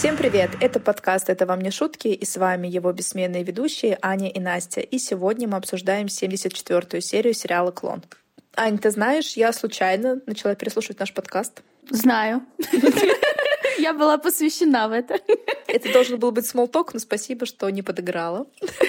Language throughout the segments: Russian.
Всем привет! Это подкаст «Это вам не шутки» и с вами его бессменные ведущие Аня и Настя. И сегодня мы обсуждаем 74-ю серию сериала «Клон». Ань, ты знаешь, я случайно начала переслушивать наш подкаст. Знаю. Я была посвящена в это. Это должен был быть смолток, но спасибо, что не подыграла.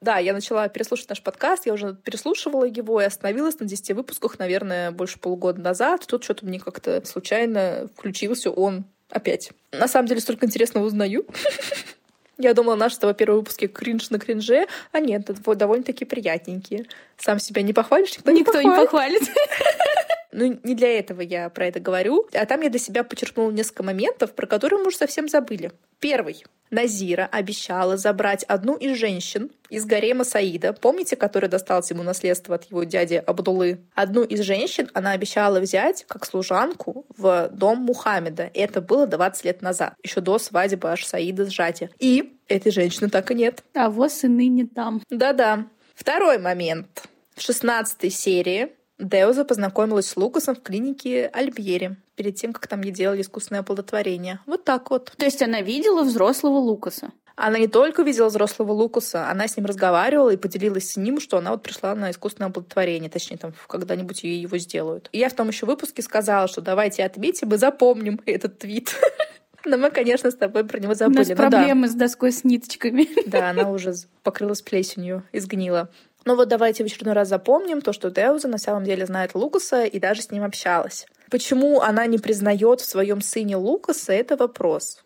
Да, я начала переслушивать наш подкаст, я уже переслушивала его и остановилась на 10 выпусках, наверное, больше полугода назад. Тут что-то мне как-то случайно включился он опять. На самом деле столько интересного узнаю. Я думала, наши с тобой первые выпуски кринж на кринже, а нет, это довольно-таки приятненькие. Сам себя не похвалишь, никто, никто не похвалит. Ну, не для этого я про это говорю. А там я для себя подчеркнула несколько моментов, про которые мы уже совсем забыли. Первый. Назира обещала забрать одну из женщин из гарема Саида, помните, который достался ему наследство от его дяди Абдулы? Одну из женщин она обещала взять как служанку в дом Мухаммеда. Это было 20 лет назад, еще до свадьбы аж Саида с Жади. И этой женщины так и нет. А вот и ныне там. Да-да. Второй момент. В 16 серии Деуза познакомилась с Лукасом в клинике Альбьери перед тем, как там ей делали искусственное оплодотворение. Вот так вот. То есть она видела взрослого Лукаса? Она не только видела взрослого Лукаса, она с ним разговаривала и поделилась с ним, что она вот пришла на искусственное оплодотворение, точнее, там когда-нибудь ей его сделают. И я в том еще выпуске сказала, что давайте отметим и запомним этот твит. Но мы, конечно, с тобой про него забыли. У нас ну, проблемы да. с доской с ниточками. Да, она уже покрылась плесенью и сгнила. Но вот давайте в очередной раз запомним то, что Деуза на самом деле знает Лукаса и даже с ним общалась. Почему она не признает в своем сыне Лукаса, это вопрос.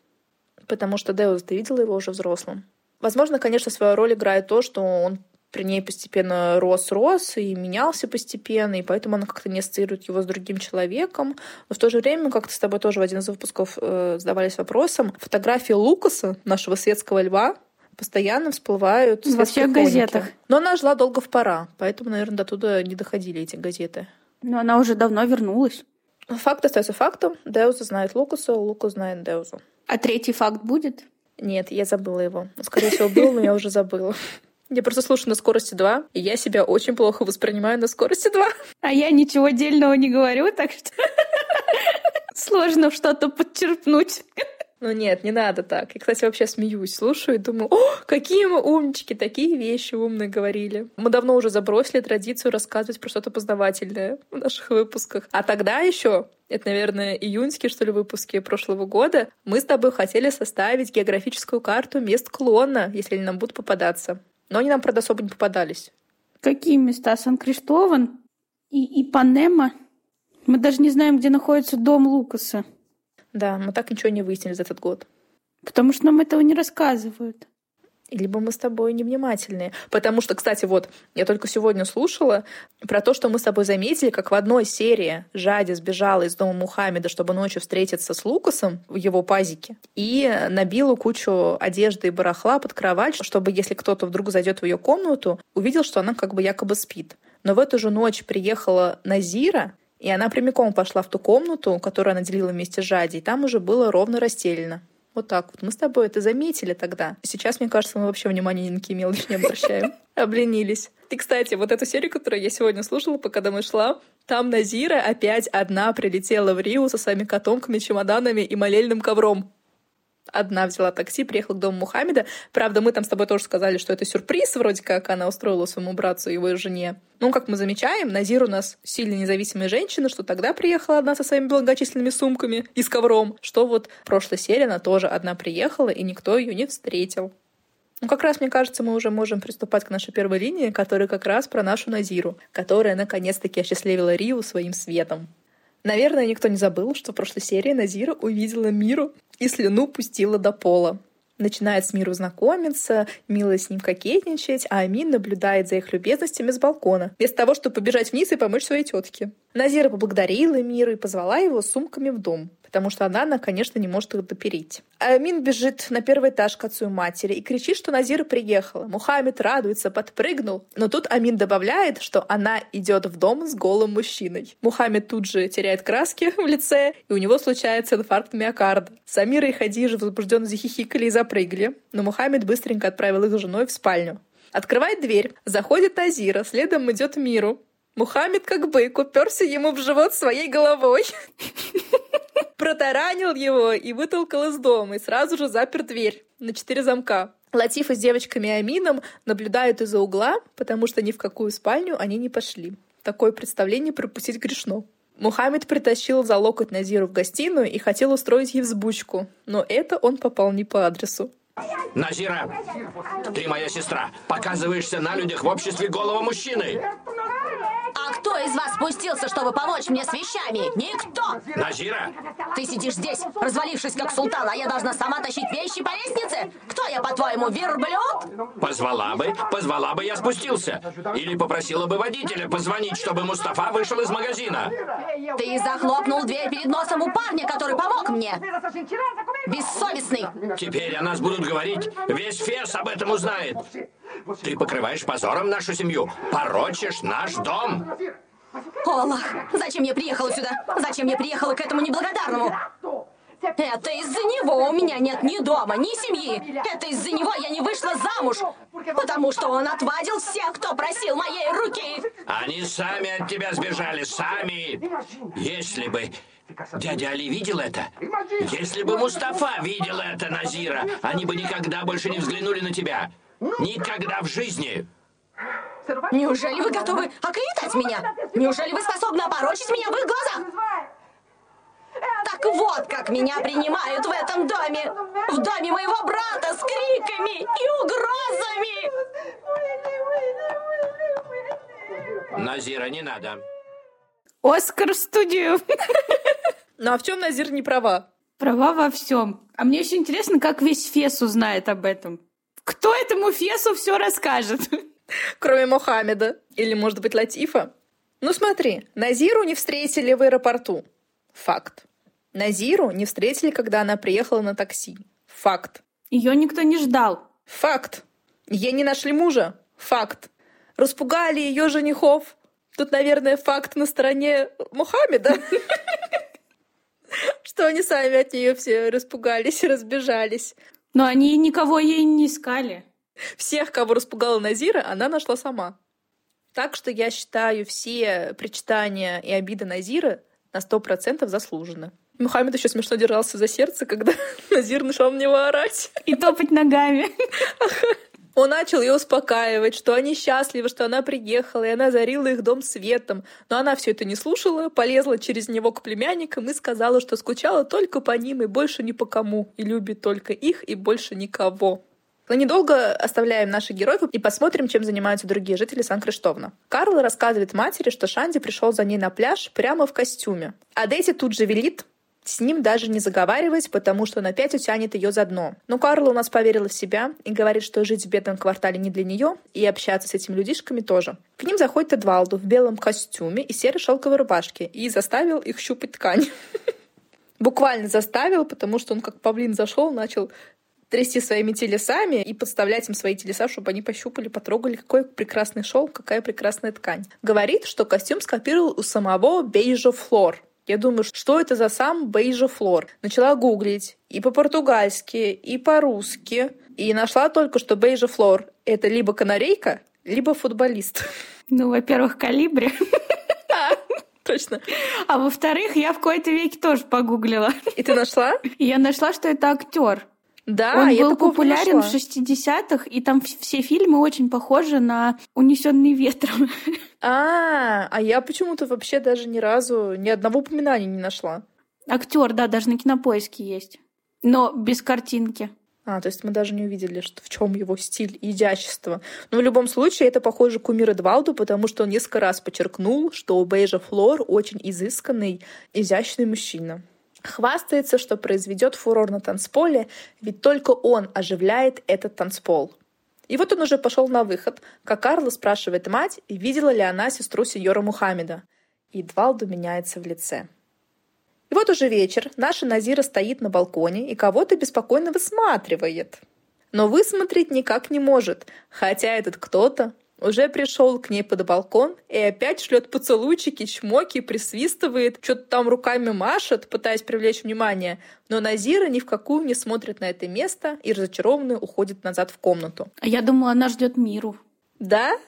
Потому что Деуз, ты видела его уже взрослым. Возможно, конечно, свою роль играет то, что он при ней постепенно рос-рос и менялся постепенно, и поэтому она как-то не ассоциирует его с другим человеком. Но в то же время, как-то с тобой тоже в один из выпусков э, задавались вопросом, фотографии Лукаса, нашего светского льва, постоянно всплывают во всех хроники. газетах. Но она жила долго в пора, поэтому, наверное, до туда не доходили эти газеты. Но она уже давно вернулась. Факт остается фактом. Деуза знает Лукаса, Лукас знает Деузу. А третий факт будет? Нет, я забыла его. Скорее всего, был, но я уже забыла. Я просто слушаю на скорости 2, и я себя очень плохо воспринимаю на скорости 2. А я ничего дельного не говорю, так что сложно что-то подчерпнуть. Ну нет, не надо так. Я, кстати, вообще смеюсь, слушаю и думаю, о, какие мы умнички, такие вещи умные говорили. Мы давно уже забросили традицию рассказывать про что-то познавательное в наших выпусках. А тогда еще это, наверное, июньские, что ли, выпуски прошлого года, мы с тобой хотели составить географическую карту мест клона, если они нам будут попадаться. Но они нам, правда, особо не попадались. Какие места? Сан-Криштован и Ипанема? Мы даже не знаем, где находится дом Лукаса. Да, мы так ничего не выяснили за этот год. Потому что нам этого не рассказывают. Либо мы с тобой невнимательные. Потому что, кстати, вот, я только сегодня слушала про то, что мы с тобой заметили, как в одной серии Жади сбежала из дома Мухаммеда, чтобы ночью встретиться с Лукасом в его пазике, и набила кучу одежды и барахла под кровать, чтобы, если кто-то вдруг зайдет в ее комнату, увидел, что она как бы якобы спит. Но в эту же ночь приехала Назира, и она прямиком пошла в ту комнату, которую она делила вместе с Жади, и там уже было ровно расстелено. Вот так вот. Мы с тобой это заметили тогда. Сейчас, мне кажется, мы вообще внимания ни на какие мелочи не обращаем. Обленились. И, кстати, вот эту серию, которую я сегодня слушала, пока домой шла, там Назира опять одна прилетела в Рио со своими котомками, чемоданами и молельным ковром одна взяла такси, приехала к дому Мухаммеда. Правда, мы там с тобой тоже сказали, что это сюрприз, вроде как она устроила своему братцу и его жене. Ну, как мы замечаем, Назир у нас сильно независимая женщина, что тогда приехала одна со своими многочисленными сумками и с ковром, что вот в прошлой серии она тоже одна приехала, и никто ее не встретил. Ну, как раз, мне кажется, мы уже можем приступать к нашей первой линии, которая как раз про нашу Назиру, которая наконец-таки осчастливила Риу своим светом. Наверное, никто не забыл, что в прошлой серии Назира увидела Миру и слюну пустила до пола. Начинает с Миру знакомиться, мило с ним кокетничать, а Амин наблюдает за их любезностями с балкона, вместо того, чтобы побежать вниз и помочь своей тетке. Назира поблагодарила Миру и позвала его с сумками в дом потому что она, она, конечно, не может их допереть. Амин бежит на первый этаж к отцу и матери и кричит, что Назира приехала. Мухаммед радуется, подпрыгнул. Но тут Амин добавляет, что она идет в дом с голым мужчиной. Мухаммед тут же теряет краски в лице, и у него случается инфаркт миокарда. Самира и Хадижа возбужденно захихикали и запрыгали, но Мухаммед быстренько отправил их с женой в спальню. Открывает дверь, заходит Назира, следом идет Миру. Мухаммед как бык уперся ему в живот своей головой. протаранил его и вытолкал из дома, и сразу же запер дверь на четыре замка. Латифа с девочками Амином наблюдают из-за угла, потому что ни в какую спальню они не пошли. Такое представление пропустить грешно. Мухаммед притащил за локоть Назиру в гостиную и хотел устроить ей взбучку, но это он попал не по адресу. Назира, ты моя сестра. Показываешься на людях в обществе голого мужчины. А кто из вас спустился, чтобы помочь мне с вещами? Никто! Назира! Ты сидишь здесь, развалившись как султан, а я должна сама тащить вещи по лестнице? Кто я, по-твоему, верблюд? Позвала бы, позвала бы, я спустился. Или попросила бы водителя позвонить, чтобы Мустафа вышел из магазина. Ты захлопнул дверь перед носом у парня, который помог мне. Бессовестный. Теперь о нас будут говорить, весь Фес об этом узнает. Ты покрываешь позором нашу семью, порочишь наш дом. Олах, зачем я приехала сюда? Зачем я приехала к этому неблагодарному? Это из-за него у меня нет ни дома, ни семьи. Это из-за него я не вышла замуж. Потому что он отвадил всех, кто просил моей руки. Они сами от тебя сбежали, сами. Если бы Дядя Али видел это? Если бы Мустафа видел это, Назира, они бы никогда больше не взглянули на тебя. Никогда в жизни. Неужели вы готовы оклеветать меня? Неужели вы способны опорочить меня в их глазах? Так вот, как меня принимают в этом доме. В доме моего брата с криками и угрозами. Назира, не надо. Оскар в студию. Ну а в чем Назир не права? Права во всем. А мне еще интересно, как весь Фес узнает об этом. Кто этому Фесу все расскажет? Кроме Мохаммеда. Или, может быть, Латифа. Ну смотри, Назиру не встретили в аэропорту. Факт. Назиру не встретили, когда она приехала на такси. Факт. Ее никто не ждал. Факт. Ей не нашли мужа. Факт. Распугали ее женихов. Тут, наверное, факт на стороне Мухаммеда. Что они сами от нее все распугались и разбежались. Но они никого ей не искали. Всех, кого распугала Назира, она нашла сама. Так что я считаю все причитания и обиды Назира на сто процентов заслужены. Мухаммед еще смешно держался за сердце, когда Назир начал на него орать. И топать ногами. Он начал ее успокаивать, что они счастливы, что она приехала, и она зарила их дом светом. Но она все это не слушала, полезла через него к племянникам и сказала, что скучала только по ним и больше ни по кому, и любит только их и больше никого. Но недолго оставляем наших героев и посмотрим, чем занимаются другие жители Сан-Криштовна. Карл рассказывает матери, что Шанди пришел за ней на пляж прямо в костюме. А Дейзи тут же велит с ним даже не заговаривать, потому что он опять утянет ее за дно. Но Карла у нас поверила в себя и говорит, что жить в бедном квартале не для нее, и общаться с этими людишками тоже. К ним заходит Эдвалду в белом костюме и серой шелковой рубашке и заставил их щупать ткань. Буквально заставил, потому что он как павлин зашел, начал трясти своими телесами и подставлять им свои телеса, чтобы они пощупали, потрогали, какой прекрасный шелк, какая прекрасная ткань. Говорит, что костюм скопировал у самого Бейжа Флор, я думаю, что это за сам Бейжа Флор. Начала гуглить и по-португальски, и по-русски. И нашла только, что Бейжа Флор — это либо канарейка, либо футболист. Ну, во-первых, калибре. Точно. А во-вторых, я в какой-то веке тоже погуглила. И ты нашла? Я нашла, что это актер. Да, Он я был популярен нашла. в 60-х, и там все фильмы очень похожи на «Унесенный ветром». А, а я почему-то вообще даже ни разу ни одного упоминания не нашла. Актер, да, даже на кинопоиске есть. Но без картинки. А, то есть мы даже не увидели, что в чем его стиль и изящество. Но в любом случае это похоже кумир Эдвалду, потому что он несколько раз подчеркнул, что у Бейжа Флор очень изысканный, изящный мужчина. Хвастается, что произведет фурор на танцполе, ведь только он оживляет этот танцпол. И вот он уже пошел на выход, как Карла спрашивает мать, видела ли она сестру сеньора Мухаммеда. И Эдвалду меняется в лице. И вот уже вечер, наша Назира стоит на балконе и кого-то беспокойно высматривает. Но высмотреть никак не может, хотя этот кто-то уже пришел к ней под балкон и опять шлет поцелуйчики, чмоки, присвистывает, что-то там руками машет, пытаясь привлечь внимание. Но Назира ни в какую не смотрит на это место и разочарованно уходит назад в комнату. А я думала, она ждет миру. Да?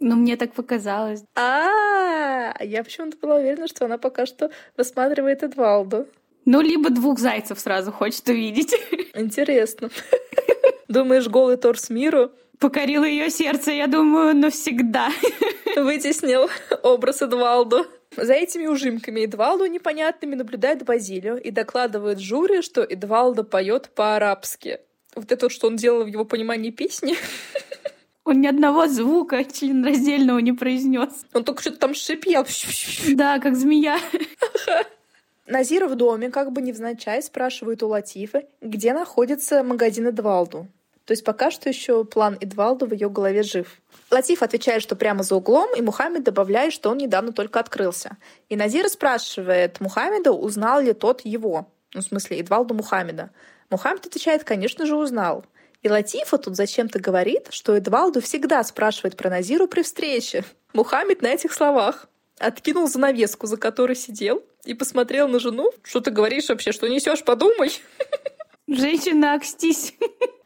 Но мне так показалось. А, я почему-то была уверена, что она пока что высматривает Эдвалду. Ну, либо двух зайцев сразу хочет увидеть. Интересно. Думаешь, голый торс миру Покорил ее сердце, я думаю, навсегда. вытеснил образ Эдвалду? За этими ужимками Эдвалду непонятными наблюдает Базилио и докладывает жюри, что Эдвалдо поет по-арабски. Вот это вот, что он делал в его понимании песни. Он ни одного звука членораздельного не произнес. Он только что-то там шипел. Да, как змея. Назира в доме, как бы невзначай, спрашивает у Латифы, где находится магазин Эдвалду. То есть пока что еще план Эдвалду в ее голове жив. Латиф отвечает, что прямо за углом, и Мухаммед добавляет, что он недавно только открылся. И Назира спрашивает Мухаммеда, узнал ли тот его. Ну, в смысле, Эдвалду Мухаммеда. Мухаммед отвечает, конечно же, узнал. И Латифа тут зачем-то говорит, что Эдвалду всегда спрашивает про Назиру при встрече. Мухаммед на этих словах откинул занавеску, за которой сидел, и посмотрел на жену. Что ты говоришь вообще? Что несешь? Подумай. Женщина, окстись.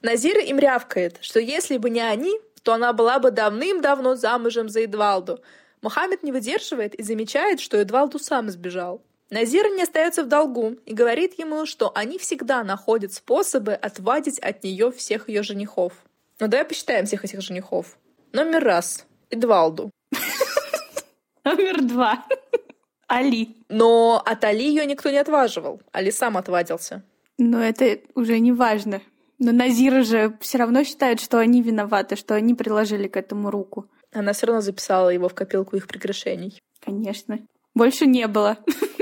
Назира им рявкает, что если бы не они, то она была бы давным-давно замужем за Эдвалду. Мухаммед не выдерживает и замечает, что Эдвалду сам сбежал. Назира не остается в долгу и говорит ему, что они всегда находят способы отвадить от нее всех ее женихов. Ну давай посчитаем всех этих женихов. Номер раз. Эдвалду. Номер два. Али. Но от Али ее никто не отваживал. Али сам отвадился. Но это уже не важно. Но Назира же все равно считает, что они виноваты, что они приложили к этому руку. Она все равно записала его в копилку их прегрешений. Конечно. Больше не было.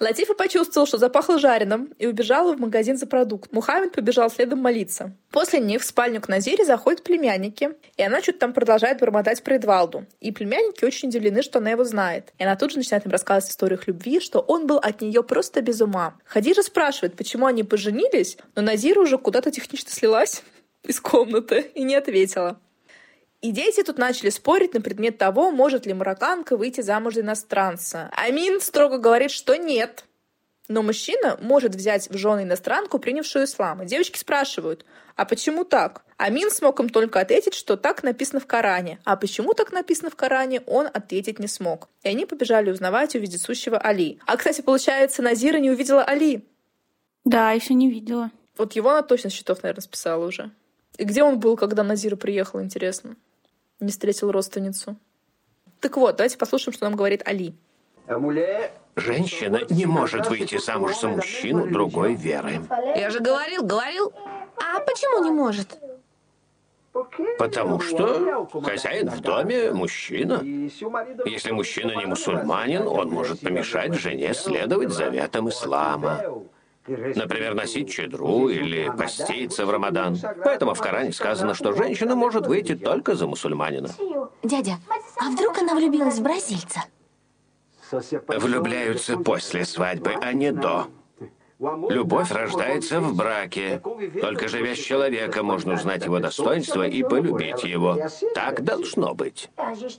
Латифа почувствовал, что запахло жареным, и убежала в магазин за продукт. Мухаммед побежал следом молиться. После них в спальню к Назире заходят племянники, и она что-то там продолжает бормотать про Эдвалду. И племянники очень удивлены, что она его знает. И она тут же начинает им рассказывать историю их любви, что он был от нее просто без ума. Хадижа спрашивает, почему они поженились, но Назира уже куда-то технично слилась из комнаты и не ответила. И дети тут начали спорить на предмет того, может ли марокканка выйти замуж за иностранца. Амин строго говорит, что нет. Но мужчина может взять в жены иностранку, принявшую ислам. И девочки спрашивают, а почему так? Амин смог им только ответить, что так написано в Коране. А почему так написано в Коране, он ответить не смог. И они побежали узнавать у вездесущего Али. А, кстати, получается, Назира не увидела Али. Да, еще не видела. Вот его она точно счетов, наверное, списала уже. И где он был, когда Назира приехала, интересно? Не встретил родственницу. Так вот, давайте послушаем, что нам говорит Али. Женщина не может выйти замуж за мужчину другой веры. Я же говорил, говорил. А почему не может? Потому что хозяин в доме – мужчина. Если мужчина не мусульманин, он может помешать жене следовать заветам ислама. Например, носить чедру или поститься в Рамадан. Поэтому в Коране сказано, что женщина может выйти только за мусульманина. Дядя, а вдруг она влюбилась в бразильца? Влюбляются после свадьбы, а не до. Любовь рождается в браке. Только живя с человеком, можно узнать его достоинство и полюбить его. Так должно быть.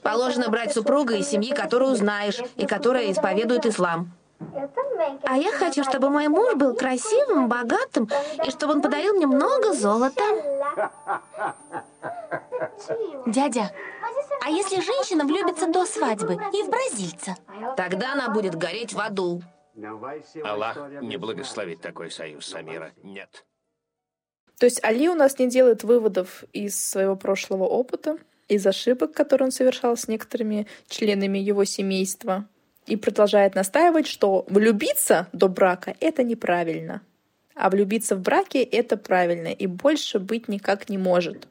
Положено брать супруга из семьи, которую знаешь, и которая исповедует ислам. А я хочу, чтобы мой муж был красивым, богатым, и чтобы он подарил мне много золота. Дядя, а если женщина влюбится до свадьбы и в бразильца? Тогда она будет гореть в аду. Аллах не благословит такой союз, Самира. Нет. То есть Али у нас не делает выводов из своего прошлого опыта, из ошибок, которые он совершал с некоторыми членами его семейства, и продолжает настаивать, что влюбиться до брака — это неправильно, а влюбиться в браке — это правильно, и больше быть никак не может.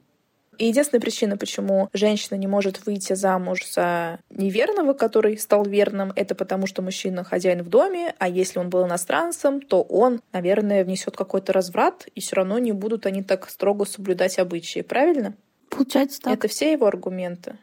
И единственная причина, почему женщина не может выйти замуж за неверного, который стал верным, это потому, что мужчина хозяин в доме, а если он был иностранцем, то он, наверное, внесет какой-то разврат, и все равно не будут они так строго соблюдать обычаи. Правильно? Получается так. Это все его аргументы.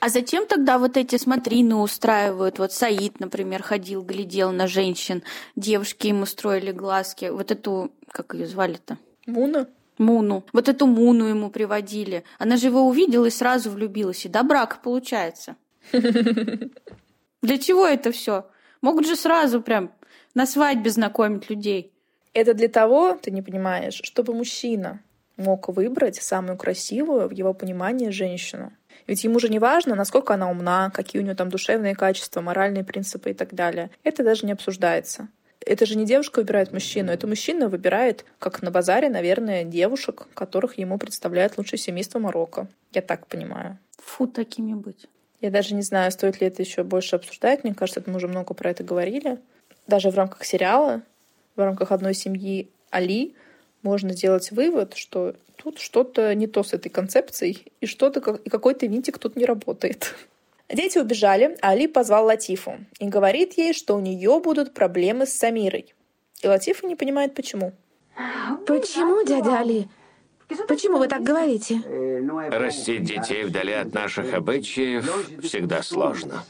А зачем тогда вот эти смотрины устраивают? Вот Саид, например, ходил, глядел на женщин, девушки ему строили глазки. Вот эту, как ее звали-то? Муна? Муну. Вот эту Муну ему приводили. Она же его увидела и сразу влюбилась. И до брака получается. Для чего это все? Могут же сразу прям на свадьбе знакомить людей. Это для того, ты не понимаешь, чтобы мужчина мог выбрать самую красивую в его понимании женщину. Ведь ему же не важно, насколько она умна, какие у нее там душевные качества, моральные принципы и так далее. Это даже не обсуждается. это же не девушка выбирает мужчину, это мужчина выбирает, как на базаре, наверное, девушек, которых ему представляет лучшее семейство Марокко. Я так понимаю. Фу, такими быть. Я даже не знаю, стоит ли это еще больше обсуждать. Мне кажется, мы уже много про это говорили. Даже в рамках сериала, в рамках одной семьи Али, можно сделать вывод, что тут что-то не то с этой концепцией, и что-то и какой-то винтик тут не работает. Дети убежали, а Али позвал Латифу и говорит ей, что у нее будут проблемы с Самирой. И Латифа не понимает, почему. Почему, дядя Али? Почему вы так говорите? Растить детей вдали от наших обычаев всегда сложно.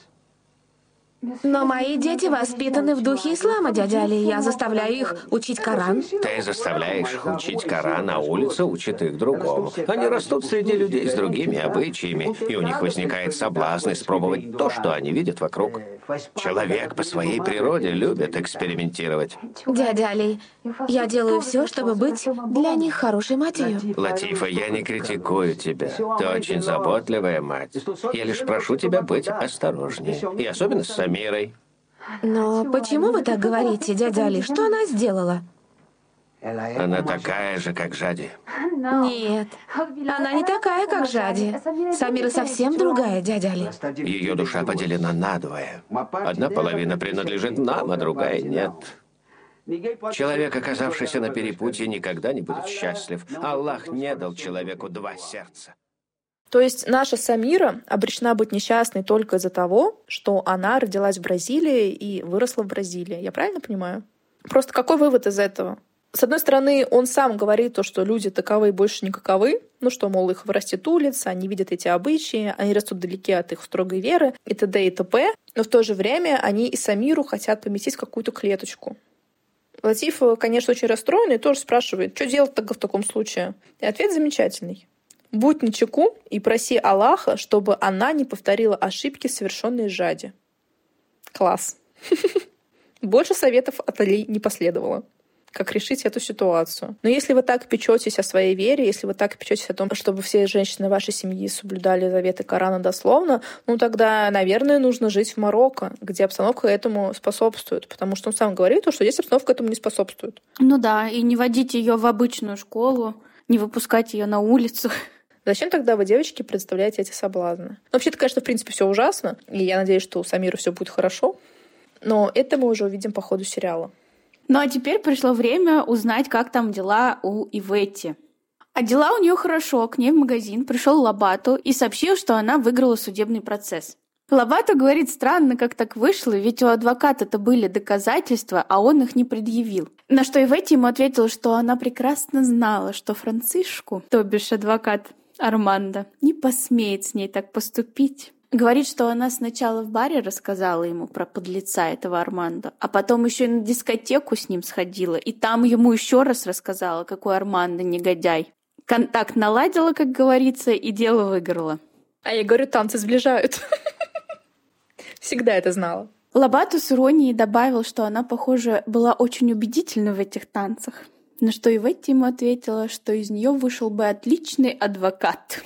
Но мои дети воспитаны в духе ислама, дядя Али. Я заставляю их учить Коран. Ты заставляешь их учить Коран, а улица учит их другому. Они растут среди людей с другими обычаями, и у них возникает соблазн испробовать то, что они видят вокруг. Человек по своей природе любит экспериментировать. Дядя Али, я делаю все, чтобы быть для них хорошей матерью. Латифа, я не критикую тебя. Ты очень заботливая мать. Я лишь прошу тебя быть осторожнее. И особенно с Самирой. Но почему вы так говорите, дядя Али? Что она сделала? Она такая же, как Жади. Нет, она не такая, как Жади. Самира совсем другая, дядя Али. Ее душа поделена надвое. Одна половина принадлежит нам, а другая нет. Человек, оказавшийся на перепутье, никогда не будет счастлив. Аллах не дал человеку два сердца. То есть наша Самира обречена быть несчастной только из-за того, что она родилась в Бразилии и выросла в Бразилии. Я правильно понимаю? Просто какой вывод из этого? С одной стороны, он сам говорит то, что люди таковы и больше не каковы, ну что, мол, их вырастет улица, они видят эти обычаи, они растут далеки от их строгой веры и т.д. и т.п., но в то же время они и Самиру хотят поместить в какую-то клеточку. Латиф, конечно, очень расстроен и тоже спрашивает, что делать тогда в таком случае? И ответ замечательный. Будь начеку и проси Аллаха, чтобы она не повторила ошибки, совершенные Жади. Класс. Больше советов от Али не последовало как решить эту ситуацию. Но если вы так печетесь о своей вере, если вы так печетесь о том, чтобы все женщины вашей семьи соблюдали заветы Корана дословно, ну тогда, наверное, нужно жить в Марокко, где обстановка этому способствует. Потому что он сам говорит, что здесь обстановка этому не способствует. Ну да, и не водить ее в обычную школу, не выпускать ее на улицу. Зачем тогда вы, девочки, представляете эти соблазны? Ну, вообще-то, конечно, в принципе, все ужасно, и я надеюсь, что у Самира все будет хорошо. Но это мы уже увидим по ходу сериала. Ну а теперь пришло время узнать, как там дела у Иветти. А дела у нее хорошо. К ней в магазин пришел Лабату и сообщил, что она выиграла судебный процесс. Лабату говорит, странно, как так вышло, ведь у адвоката-то были доказательства, а он их не предъявил. На что Иветти ему ответила, что она прекрасно знала, что Францишку, то бишь адвокат Армандо, не посмеет с ней так поступить. Говорит, что она сначала в баре рассказала ему про подлеца этого Армандо, а потом еще и на дискотеку с ним сходила, и там ему еще раз рассказала, какой Армандо негодяй. Контакт наладила, как говорится, и дело выиграла. А я говорю, танцы сближают. Всегда это знала. Лобату с иронией добавил, что она, похоже, была очень убедительна в этих танцах. На что Иветти ему ответила, что из нее вышел бы отличный адвокат.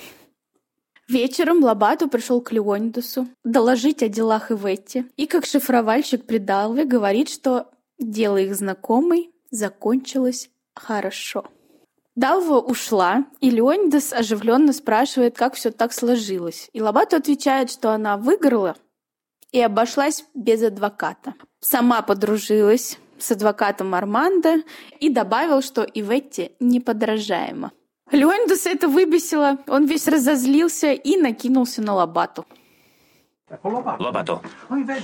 Вечером Лабату пришел к Леонидусу доложить о делах Иветти и как шифровальщик при Далве говорит, что дело их знакомой закончилось хорошо. Далва ушла, и Леонидас оживленно спрашивает, как все так сложилось. И Лабату отвечает, что она выиграла и обошлась без адвоката. Сама подружилась с адвокатом Армандо и добавил, что Иветти неподражаема. Леонидаса это выбесило, он весь разозлился и накинулся на Лобату. Лобату,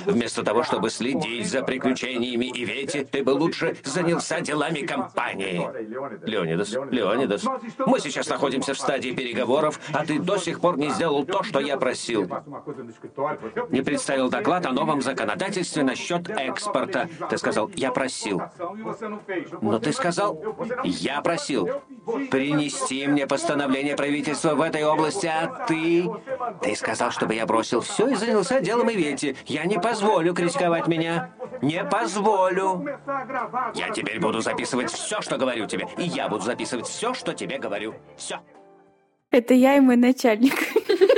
вместо того, чтобы следить за приключениями Ивети, ты бы лучше занялся делами компании. Леонидас, Леонидас, мы сейчас находимся в стадии переговоров, а ты до сих пор не сделал то, что я просил. Не представил доклад о новом законодательстве насчет экспорта. Ты сказал, я просил. Но ты сказал, я просил принести мне постановление правительства в этой области, а ты... Ты сказал, чтобы я бросил все и занялся делом Ивети. Я не позволю критиковать меня. Не позволю. Я теперь буду записывать все, что говорю тебе. И я буду записывать все, что тебе говорю. Все. Это я и мой начальник.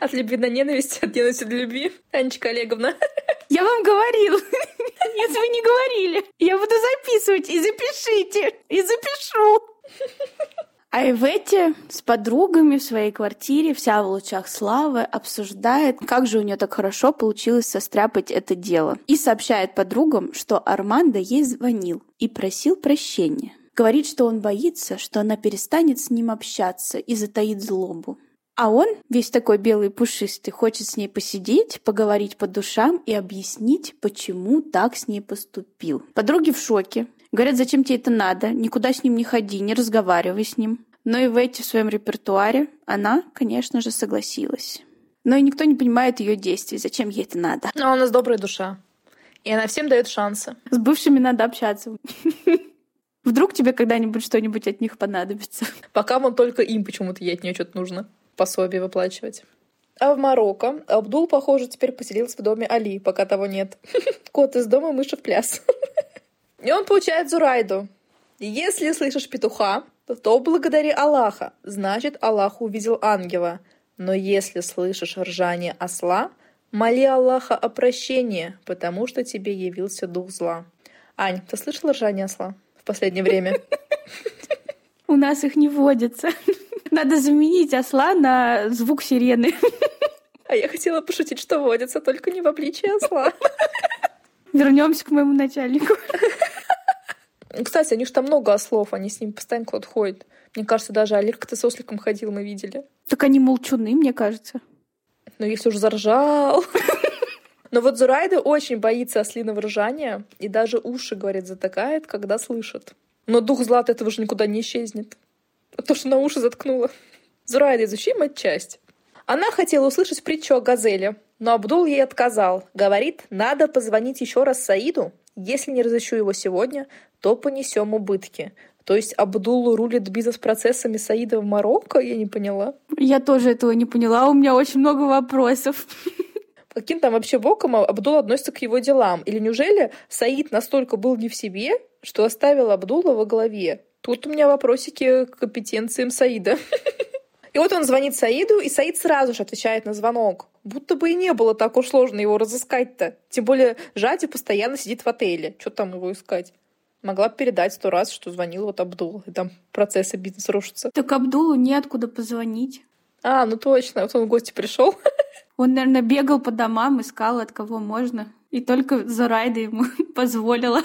От любви на ненависть, от ненависти до любви. Анечка Олеговна. Я вам говорил. Нет, вы не говорили. Я буду записывать. И запишите. И запишу. А Иветти с подругами в своей квартире, вся в лучах славы, обсуждает, как же у нее так хорошо получилось состряпать это дело. И сообщает подругам, что Армандо ей звонил и просил прощения. Говорит, что он боится, что она перестанет с ним общаться и затаит злобу. А он, весь такой белый пушистый, хочет с ней посидеть, поговорить по душам и объяснить, почему так с ней поступил. Подруги в шоке. Говорят, зачем тебе это надо? Никуда с ним не ходи, не разговаривай с ним. Но и в эти в своем репертуаре она, конечно же, согласилась. Но и никто не понимает ее действий, зачем ей это надо. Но у нас добрая душа. И она всем дает шансы. С бывшими надо общаться. Вдруг тебе когда-нибудь что-нибудь от них понадобится. Пока вон только им почему-то ей от нее что-то нужно. Пособие выплачивать. А в Марокко Абдул, похоже, теперь поселился в доме Али, пока того нет. Кот из дома, мыши в пляс. И он получает Зурайду. Если слышишь петуха, то благодари Аллаха, значит, Аллах увидел ангела. Но если слышишь ржание осла, моли Аллаха о прощении, потому что тебе явился дух зла. Ань, ты слышала ржание осла в последнее время? У нас их не водится. Надо заменить осла на звук сирены. А я хотела пошутить, что водится, только не в обличии осла. Вернемся к моему начальнику. Кстати, у них там много ослов, они с ним постоянно куда-то ходят. Мне кажется, даже Олег как-то с осликом ходил, мы видели. Так они молчуны, мне кажется. Но если уж заржал. Но вот Зурайда очень боится ослиного ржания и даже уши, говорит, затыкает, когда слышит. Но дух зла от этого же никуда не исчезнет. То, что на уши заткнула. Зурайда, изучи мать часть. Она хотела услышать притчу о газели, но Абдул ей отказал. Говорит, надо позвонить еще раз Саиду. Если не разыщу его сегодня, то понесем убытки. То есть Абдул рулит бизнес-процессами Саида в Марокко? Я не поняла. Я тоже этого не поняла. У меня очень много вопросов. Каким там вообще боком Абдул относится к его делам? Или неужели Саид настолько был не в себе, что оставил Абдула во главе? Тут у меня вопросики к компетенциям Саида. И вот он звонит Саиду, и Саид сразу же отвечает на звонок. Будто бы и не было так уж сложно его разыскать-то. Тем более Жади постоянно сидит в отеле. Что там его искать? Могла бы передать сто раз, что звонил вот Абдул, и там процессы бизнеса рушатся. Так Абдулу неоткуда позвонить. А, ну точно, вот он в гости пришел. Он, наверное, бегал по домам, искал, от кого можно. И только Зурайда ему позволила.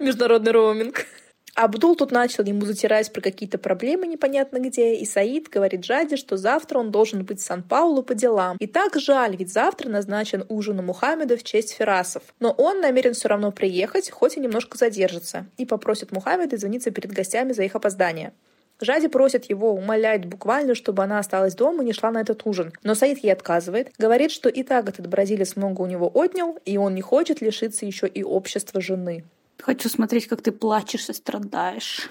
Международный роуминг. Абдул тут начал ему затирать про какие-то проблемы непонятно где, и Саид говорит Джаде, что завтра он должен быть в Сан-Паулу по делам. И так жаль, ведь завтра назначен ужин у Мухаммеда в честь Ферасов. Но он намерен все равно приехать, хоть и немножко задержится, и попросит Мухаммеда извиниться перед гостями за их опоздание. Жади просит его, умоляет буквально, чтобы она осталась дома и не шла на этот ужин. Но Саид ей отказывает, говорит, что и так этот бразилец много у него отнял, и он не хочет лишиться еще и общества жены. Хочу смотреть, как ты плачешь и страдаешь.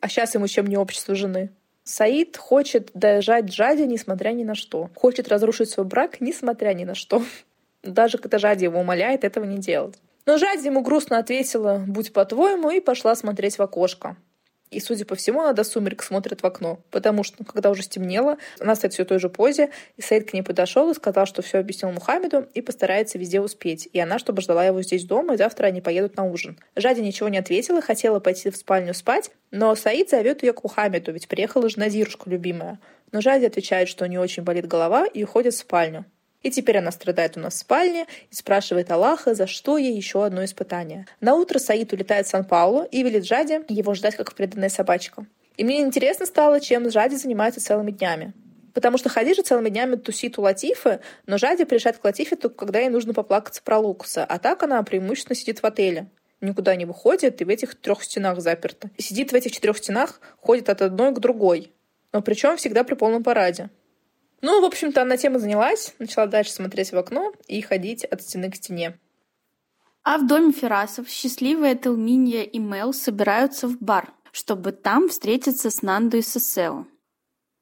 А сейчас ему чем не общество жены? Саид хочет дожать Джади, несмотря ни на что. Хочет разрушить свой брак, несмотря ни на что. Даже когда Жади его умоляет этого не делать. Но Жади ему грустно ответила «Будь по-твоему» и пошла смотреть в окошко. И, судя по всему, она до сумерек смотрит в окно. Потому что, когда уже стемнело, она стоит все в той же позе, и Саид к ней подошел и сказал, что все объяснил Мухаммеду и постарается везде успеть. И она, чтобы ждала его здесь дома, и завтра они поедут на ужин. Жади ничего не ответила, хотела пойти в спальню спать, но Саид зовет ее к Мухаммеду, ведь приехала же Назирушка любимая. Но Жади отвечает, что у нее очень болит голова, и уходит в спальню. И теперь она страдает у нас в спальне и спрашивает Аллаха, за что ей еще одно испытание. На утро Саид улетает в Сан-Паулу и велит Жаде его ждать как преданная собачка. И мне интересно стало, чем Жади занимается целыми днями. Потому что Хадижа целыми днями тусит у Латифы, но Жади приезжает к Латифе только когда ей нужно поплакаться про Лукуса, а так она преимущественно сидит в отеле никуда не выходит и в этих трех стенах заперта. И сидит в этих четырех стенах, ходит от одной к другой. Но причем всегда при полном параде. Ну, в общем-то, она тема занялась, начала дальше смотреть в окно и ходить от стены к стене. А в доме Ферасов счастливая Телминья и Мел собираются в бар, чтобы там встретиться с Нандо и Сосео.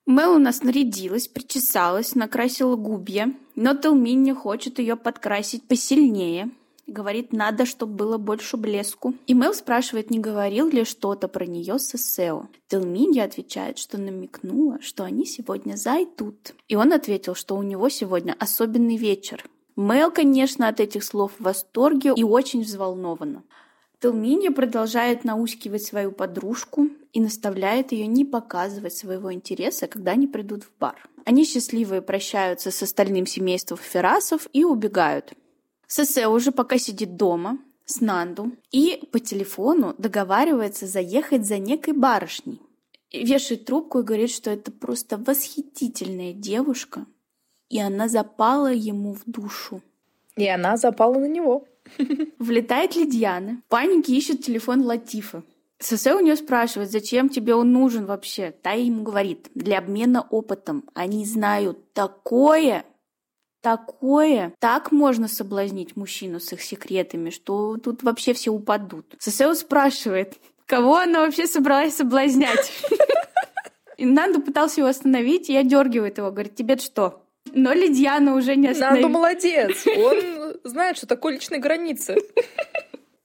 Мел у нас нарядилась, причесалась, накрасила губья, но Телминья хочет ее подкрасить посильнее, Говорит, надо, чтобы было больше блеску. И Мэл спрашивает, не говорил ли что-то про нее с Сео. Телминья отвечает, что намекнула, что они сегодня зайдут. И он ответил, что у него сегодня особенный вечер. Мэл, конечно, от этих слов в восторге и очень взволнована. Телминья продолжает наускивать свою подружку и наставляет ее не показывать своего интереса, когда они придут в бар. Они счастливые прощаются с остальным семейством Ферасов и убегают. Сесе уже пока сидит дома с Нанду и по телефону договаривается заехать за некой барышней. Вешает трубку и говорит, что это просто восхитительная девушка, и она запала ему в душу. И она запала на него. Влетает Лидиана. В панике ищет телефон Латифа. Сосе у нее спрашивает, зачем тебе он нужен вообще. Та ему говорит, для обмена опытом. Они знают такое, такое. Так можно соблазнить мужчину с их секретами, что тут вообще все упадут. Сосео спрашивает, кого она вообще собралась соблазнять? И Нанду пытался его остановить, и одергивает его, говорит, тебе что? Но Лидиана уже не остановила. Нанду молодец, он знает, что такое личные границы.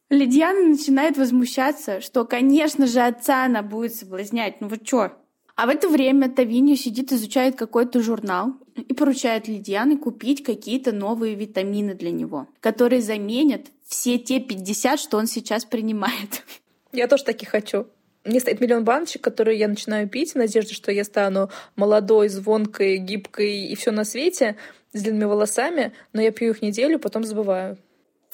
Лидиана начинает возмущаться, что, конечно же, отца она будет соблазнять. Ну вот чё? А в это время Тавинью сидит, изучает какой-то журнал и поручает Лидиане купить какие-то новые витамины для него, которые заменят все те 50, что он сейчас принимает. Я тоже таких хочу. Мне стоит миллион баночек, которые я начинаю пить в надежде, что я стану молодой, звонкой, гибкой и все на свете, с длинными волосами, но я пью их неделю, потом забываю.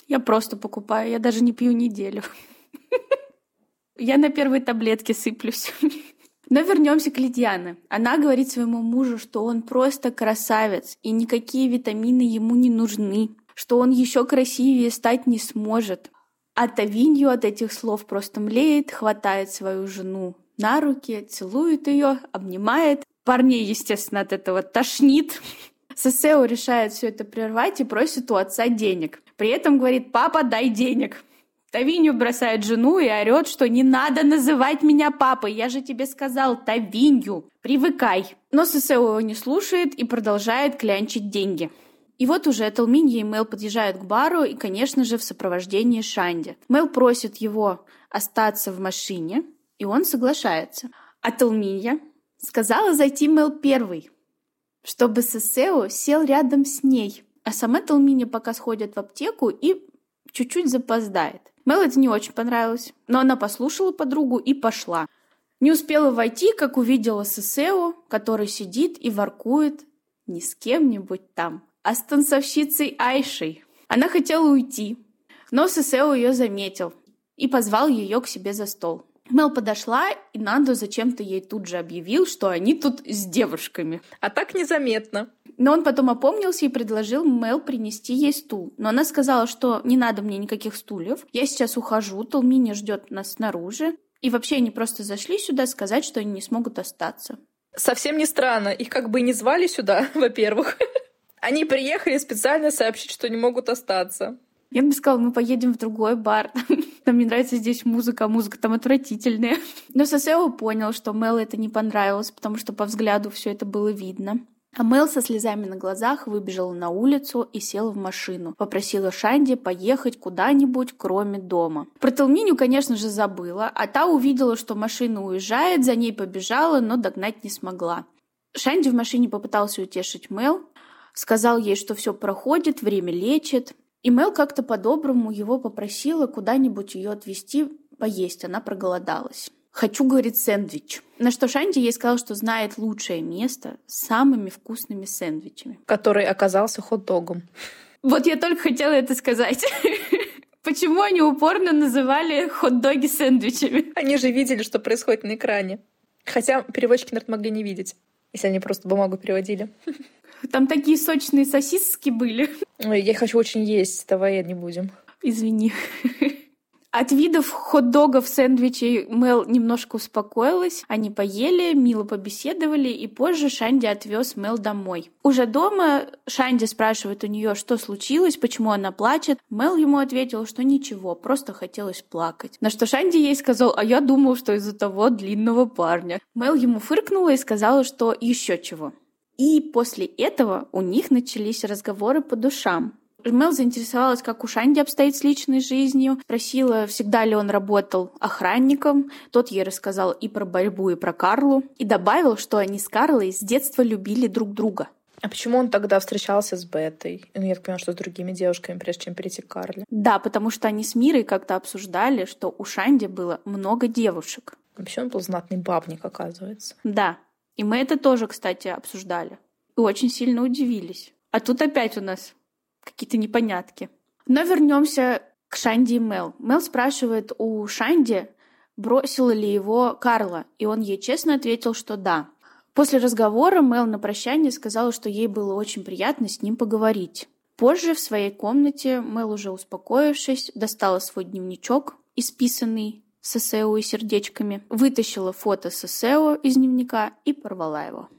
Я просто покупаю, я даже не пью неделю. Я на первой таблетке сыплюсь. Но вернемся к Лидиане. Она говорит своему мужу, что он просто красавец, и никакие витамины ему не нужны, что он еще красивее стать не сможет. А Тавинью от этих слов просто млеет, хватает свою жену на руки, целует ее, обнимает. Парней, естественно, от этого тошнит. Сесео решает все это прервать и просит у отца денег. При этом говорит, папа, дай денег. Тавинью бросает жену и орет, что не надо называть меня папой. Я же тебе сказал, Тавинью, привыкай. Но Сесео его не слушает и продолжает клянчить деньги. И вот уже Талминья и Мел подъезжают к бару, и, конечно же, в сопровождении Шанди. Мел просит его остаться в машине, и он соглашается. А Талминья сказала зайти Мел первый, чтобы Сесео сел рядом с ней – а сама Талминя пока сходит в аптеку и чуть-чуть запоздает. Мел это не очень понравилось, но она послушала подругу и пошла. Не успела войти, как увидела Сесео, который сидит и воркует не с кем-нибудь там, а с танцовщицей Айшей. Она хотела уйти, но Сесео ее заметил и позвал ее к себе за стол. Мел подошла, и Нандо зачем-то ей тут же объявил, что они тут с девушками. А так незаметно. Но он потом опомнился и предложил Мел принести ей стул. Но она сказала, что не надо мне никаких стульев. Я сейчас ухожу, Толмини ждет нас снаружи. И вообще они просто зашли сюда сказать, что они не смогут остаться. Совсем не странно. Их как бы и не звали сюда, во-первых. Они приехали специально сообщить, что не могут остаться. Я бы сказала, мы поедем в другой бар. Нам не нравится здесь музыка, а музыка там отвратительная. Но Сосео понял, что Мел это не понравилось, потому что по взгляду все это было видно. А Мел со слезами на глазах выбежала на улицу и села в машину. Попросила Шанди поехать куда-нибудь, кроме дома. Про Телминю, конечно же, забыла, а та увидела, что машина уезжает, за ней побежала, но догнать не смогла. Шанди в машине попытался утешить Мел, сказал ей, что все проходит, время лечит. И Мел как-то по-доброму его попросила куда-нибудь ее отвезти поесть, она проголодалась. «Хочу, — говорит, — сэндвич». На что Шанди ей сказал, что знает лучшее место с самыми вкусными сэндвичами. Который оказался хот-догом. Вот я только хотела это сказать. Почему они упорно называли хот-доги сэндвичами? Они же видели, что происходит на экране. Хотя переводчики, наверное, могли не видеть, если они просто бумагу переводили. Там такие сочные сосиски были. Ой, я хочу очень есть, давай не будем. Извини. От видов хот-догов, сэндвичей Мел немножко успокоилась. Они поели, мило побеседовали, и позже Шанди отвез Мел домой. Уже дома Шанди спрашивает у нее, что случилось, почему она плачет. Мел ему ответил, что ничего, просто хотелось плакать. На что Шанди ей сказал, а я думал, что из-за того длинного парня. Мел ему фыркнула и сказала, что еще чего. И после этого у них начались разговоры по душам. Мел заинтересовалась, как у Шанди обстоит с личной жизнью, спросила, всегда ли он работал охранником. Тот ей рассказал и про борьбу, и про Карлу, и добавил, что они с Карлой с детства любили друг друга. А почему он тогда встречался с Бетой? Ну, я так понимаю, что с другими девушками, прежде чем перейти к Карли. Да, потому что они с Мирой как-то обсуждали, что у Шанди было много девушек. Вообще он был знатный бабник, оказывается. Да. И мы это тоже, кстати, обсуждали. И очень сильно удивились. А тут опять у нас какие-то непонятки. Но вернемся к Шанди и Мел. Мел спрашивает у Шанди, бросила ли его Карла, и он ей честно ответил, что да. После разговора Мел на прощание сказала, что ей было очень приятно с ним поговорить. Позже в своей комнате Мел, уже успокоившись, достала свой дневничок, исписанный с ССО и сердечками, вытащила фото с ССО из дневника и порвала его.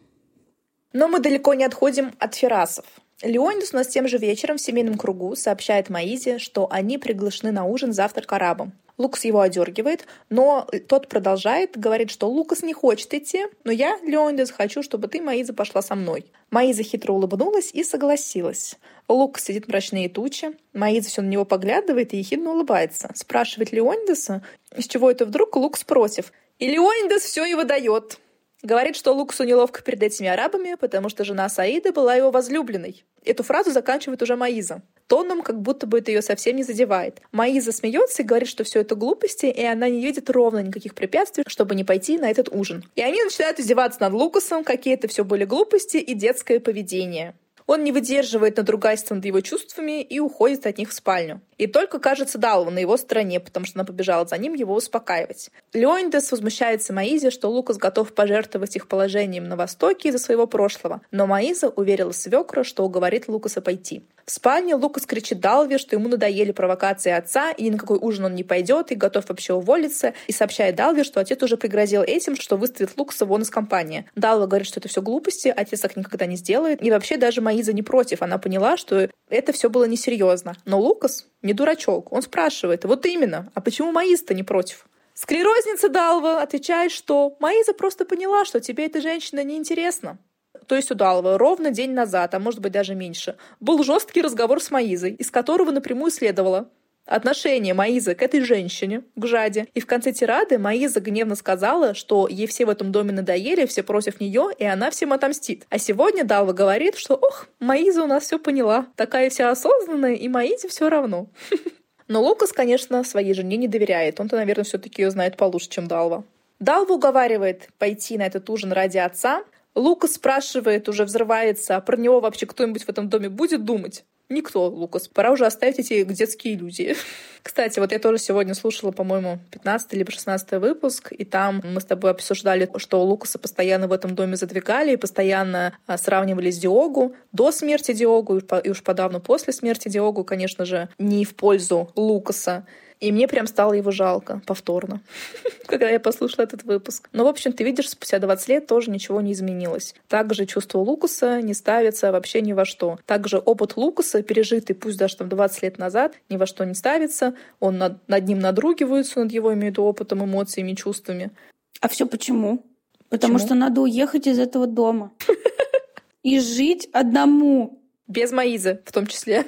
Но мы далеко не отходим от Ферасов. Леонидус у нас тем же вечером в семейном кругу сообщает Маизе, что они приглашены на ужин завтра к арабам. Лукас его одергивает, но тот продолжает, говорит, что Лукас не хочет идти, но я, Леонидус, хочу, чтобы ты, Маиза, пошла со мной. Маиза хитро улыбнулась и согласилась. Лукас сидит мрачнее тучи, Маиза все на него поглядывает и ехидно улыбается. Спрашивает Леонидуса, с чего это вдруг Лукас против. И Леонидус все его дает. Говорит, что Лукасу неловко перед этими арабами, потому что жена Саида была его возлюбленной. Эту фразу заканчивает уже Маиза. Тоном, как будто бы это ее совсем не задевает. Маиза смеется и говорит, что все это глупости, и она не видит ровно никаких препятствий, чтобы не пойти на этот ужин. И они начинают издеваться над Лукасом, какие это все были глупости и детское поведение. Он не выдерживает надругательства над его чувствами и уходит от них в спальню. И только, кажется, Далва на его стороне, потому что она побежала за ним его успокаивать. Леонидес возмущается Маизе, что Лукас готов пожертвовать их положением на Востоке из-за своего прошлого, но Маиза уверила свекра, что уговорит Лукаса пойти. В спальне Лукас кричит Далве, что ему надоели провокации отца, и ни на какой ужин он не пойдет, и готов вообще уволиться, и сообщает Далве, что отец уже пригрозил этим, что выставит Лукаса вон из компании. Далва говорит, что это все глупости, отец так никогда не сделает, и вообще даже Маиза не против, она поняла, что это все было несерьезно. Но Лукас не дурачок, он спрашивает, вот именно, а почему Маиза-то не против? Склерозница Далва отвечает, что Маиза просто поняла, что тебе эта женщина неинтересна то есть у Далова, ровно день назад, а может быть даже меньше, был жесткий разговор с Маизой, из которого напрямую следовало отношение Маизы к этой женщине, к Жаде. И в конце тирады Маиза гневно сказала, что ей все в этом доме надоели, все против нее, и она всем отомстит. А сегодня Далва говорит, что ох, Маиза у нас все поняла, такая вся осознанная, и Маизе все равно. Но Лукас, конечно, своей жене не доверяет. Он-то, наверное, все-таки ее знает получше, чем Далва. Далва уговаривает пойти на этот ужин ради отца, Лукас спрашивает, уже взрывается, а про него вообще кто-нибудь в этом доме будет думать? Никто, Лукас. Пора уже оставить эти детские иллюзии. Кстати, вот я тоже сегодня слушала, по-моему, 15 либо 16 выпуск, и там мы с тобой обсуждали, что Лукаса постоянно в этом доме задвигали и постоянно а, сравнивали с Диогу до смерти Диогу и уж подавно после смерти Диогу, конечно же, не в пользу Лукаса. И мне прям стало его жалко повторно, когда я послушала этот выпуск. Но, в общем, ты видишь, спустя 20 лет тоже ничего не изменилось. Также чувство Лукаса не ставится вообще ни во что. Также опыт Лукаса, пережитый, пусть даже там 20 лет назад, ни во что не ставится. Он над, над ним надругивается, над его, имею в виду, опытом, эмоциями, чувствами. А все почему? Потому что надо уехать из этого дома. И жить одному. Без Маизы в том числе.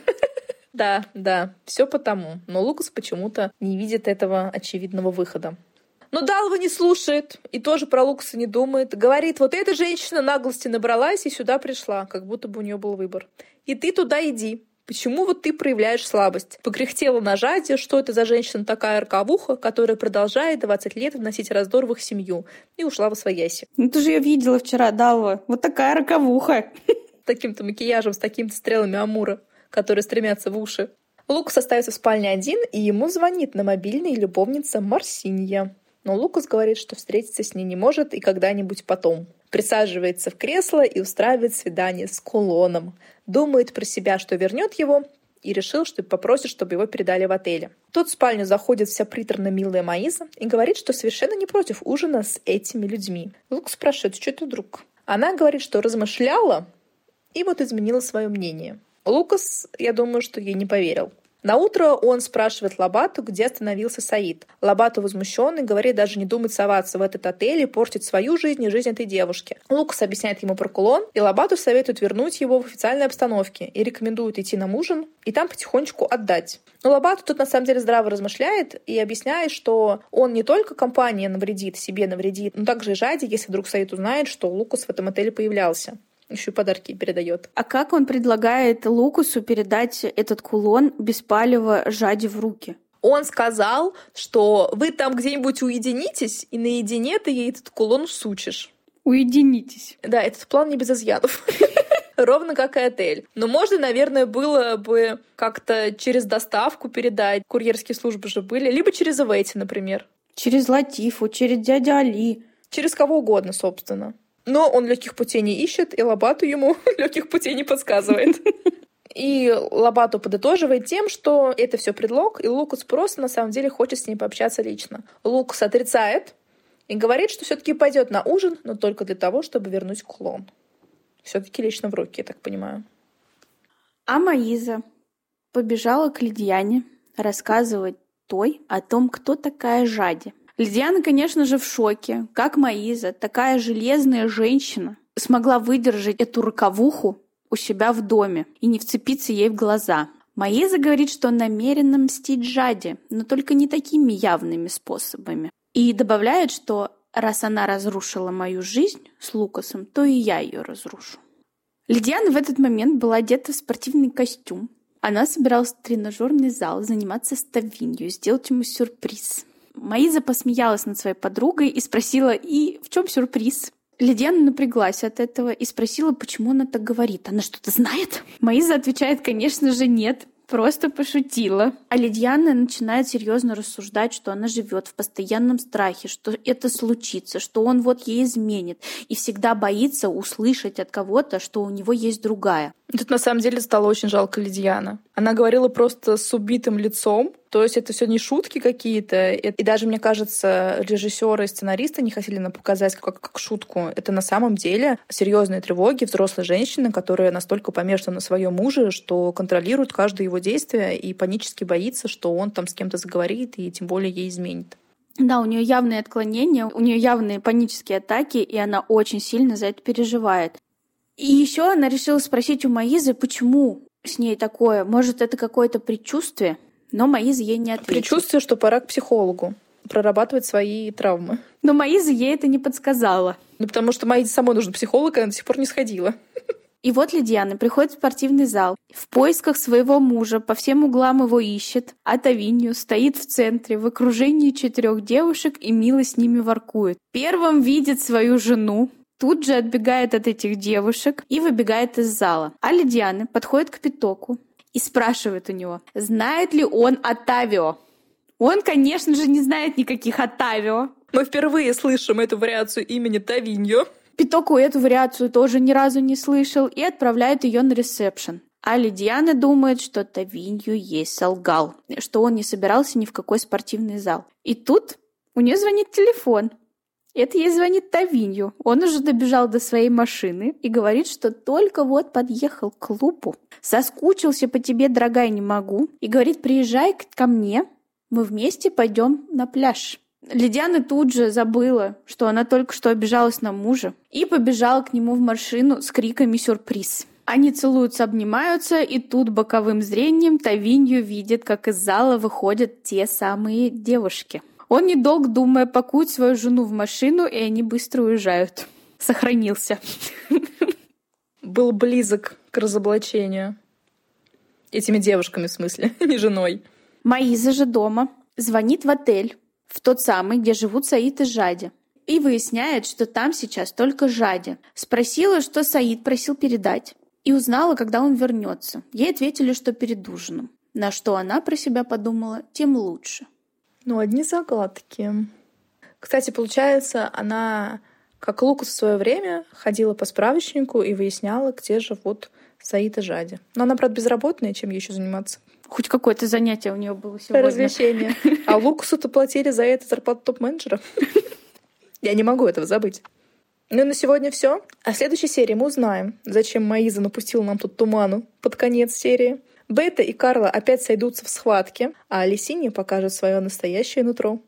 Да, да, все потому. Но Лукас почему-то не видит этого очевидного выхода. Но Далва не слушает и тоже про Лукаса не думает. Говорит, вот эта женщина наглости набралась и сюда пришла, как будто бы у нее был выбор. И ты туда иди. Почему вот ты проявляешь слабость? Покряхтела на жаде, что это за женщина такая арковуха, которая продолжает 20 лет вносить раздор в их семью, и ушла в свояси. Ну ты же ее видела вчера, Далва. Вот такая арковуха. Таким-то макияжем, с такими-то стрелами Амура которые стремятся в уши. Лукас остается в спальне один, и ему звонит на мобильный любовница Марсинья. Но Лукас говорит, что встретиться с ней не может и когда-нибудь потом. Присаживается в кресло и устраивает свидание с кулоном. Думает про себя, что вернет его, и решил, что попросит, чтобы его передали в отеле. Тут в спальню заходит вся приторно милая Маиза и говорит, что совершенно не против ужина с этими людьми. Лук спрашивает, что это вдруг? Она говорит, что размышляла и вот изменила свое мнение. Лукас, я думаю, что ей не поверил. На утро он спрашивает Лабату, где остановился Саид. Лабату возмущенный, говорит даже не думать соваться в этот отель и портить свою жизнь и жизнь этой девушки. Лукас объясняет ему про кулон, и Лабату советует вернуть его в официальной обстановке и рекомендует идти на ужин и там потихонечку отдать. Но Лабату тут на самом деле здраво размышляет и объясняет, что он не только компания навредит, себе навредит, но также и Жади, если вдруг Саид узнает, что Лукас в этом отеле появлялся. Еще подарки передает. А как он предлагает Лукусу передать этот кулон без палева Жаде в руки? Он сказал, что вы там где-нибудь уединитесь, и наедине ты ей этот кулон сучишь. Уединитесь. Да, этот план не без изъянов. Ровно как и отель. Но можно, наверное, было бы как-то через доставку передать. Курьерские службы же были. Либо через Эвейти, например. Через Латифу, через дядя Али. Через кого угодно, собственно. Но он легких путей не ищет, и Лобату ему легких путей не подсказывает. И Лобату подытоживает тем, что это все предлог, и Лукас просто на самом деле хочет с ней пообщаться лично. Лукас отрицает и говорит, что все-таки пойдет на ужин, но только для того, чтобы вернуть клон. Все-таки лично в руки, я так понимаю. А Маиза побежала к Лидиане рассказывать той о том, кто такая Жади. Лидиана, конечно же, в шоке. Как Маиза, такая железная женщина, смогла выдержать эту роковуху у себя в доме и не вцепиться ей в глаза. Маиза говорит, что намерена мстить Жаде, но только не такими явными способами. И добавляет, что раз она разрушила мою жизнь с Лукасом, то и я ее разрушу. Лидиана в этот момент была одета в спортивный костюм. Она собиралась в тренажерный зал заниматься ставинью, сделать ему сюрприз. Маиза посмеялась над своей подругой и спросила, и в чем сюрприз? Лидиана напряглась от этого и спросила, почему она так говорит. Она что-то знает? Маиза отвечает, конечно же, нет. Просто пошутила. А Лидиана начинает серьезно рассуждать, что она живет в постоянном страхе, что это случится, что он вот ей изменит. И всегда боится услышать от кого-то, что у него есть другая. Тут на самом деле стало очень жалко Лидиана. Она говорила просто с убитым лицом, то есть это все не шутки какие-то. И даже, мне кажется, режиссеры и сценаристы не хотели нам показать как, как шутку. Это на самом деле серьезные тревоги взрослой женщины, которая настолько помешана на своем муже, что контролирует каждое его действие и панически боится, что он там с кем-то заговорит и тем более ей изменит. Да, у нее явные отклонения, у нее явные панические атаки, и она очень сильно за это переживает. И еще она решила спросить у Маизы, почему с ней такое. Может, это какое-то предчувствие? Но Маиза ей не ответила. Предчувствие, что пора к психологу прорабатывать свои травмы. Но Маиза ей это не подсказала. Ну, потому что Маизе самой нужен психолог, и она до сих пор не сходила. И вот Лидиана приходит в спортивный зал. В поисках своего мужа по всем углам его ищет. А Тавинью стоит в центре, в окружении четырех девушек и мило с ними воркует. Первым видит свою жену, тут же отбегает от этих девушек и выбегает из зала. А Лидиана подходит к Питоку и спрашивает у него, знает ли он Оттавио. Он, конечно же, не знает никаких Оттавио. Мы впервые слышим эту вариацию имени Тавиньо. Питоку эту вариацию тоже ни разу не слышал и отправляет ее на ресепшн. А Лидиана думает, что Тавинью ей солгал, что он не собирался ни в какой спортивный зал. И тут у нее звонит телефон. Это ей звонит Тавинью. Он уже добежал до своей машины и говорит, что только вот подъехал к клубу. Соскучился по тебе, дорогая, не могу. И говорит, приезжай ко мне, мы вместе пойдем на пляж. Лидиана тут же забыла, что она только что обижалась на мужа, и побежала к нему в машину с криками «Сюрприз!». Они целуются, обнимаются, и тут боковым зрением Тавинью видит, как из зала выходят те самые девушки. Он, недолго думая, пакует свою жену в машину, и они быстро уезжают. Сохранился. Был близок к разоблачению. Этими девушками, в смысле, не женой. Маиза же дома звонит в отель, в тот самый, где живут Саид и Жади. И выясняет, что там сейчас только Жади. Спросила, что Саид просил передать. И узнала, когда он вернется. Ей ответили, что перед ужином. На что она про себя подумала, тем лучше. Ну, одни загадки. Кстати, получается, она, как Лукас в свое время, ходила по справочнику и выясняла, где живут Саид и Жади. Но она, правда, безработная, чем ей еще заниматься. Хоть какое-то занятие у нее было сегодня. Развлечение. А Лукасу-то платили за это зарплату топ-менеджера. Я не могу этого забыть. Ну и на сегодня все. А в следующей серии мы узнаем, зачем Маиза напустила нам тут туману под конец серии. Бета и Карла опять сойдутся в схватке, а Алисинья покажет свое настоящее нутро.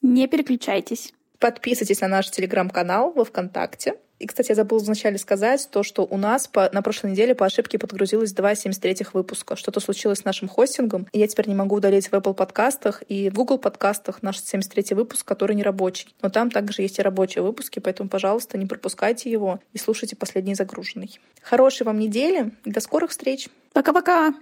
Не переключайтесь. Подписывайтесь на наш телеграм-канал во ВКонтакте И, кстати, я забыла вначале сказать то, что у нас по, на прошлой неделе по ошибке подгрузилось два 73-х выпуска. Что-то случилось с нашим хостингом, и я теперь не могу удалить в Apple подкастах и в Google подкастах наш 73-й выпуск, который не рабочий. Но там также есть и рабочие выпуски, поэтому, пожалуйста, не пропускайте его и слушайте последний загруженный. Хорошей вам недели до скорых встреч! Пока-пока!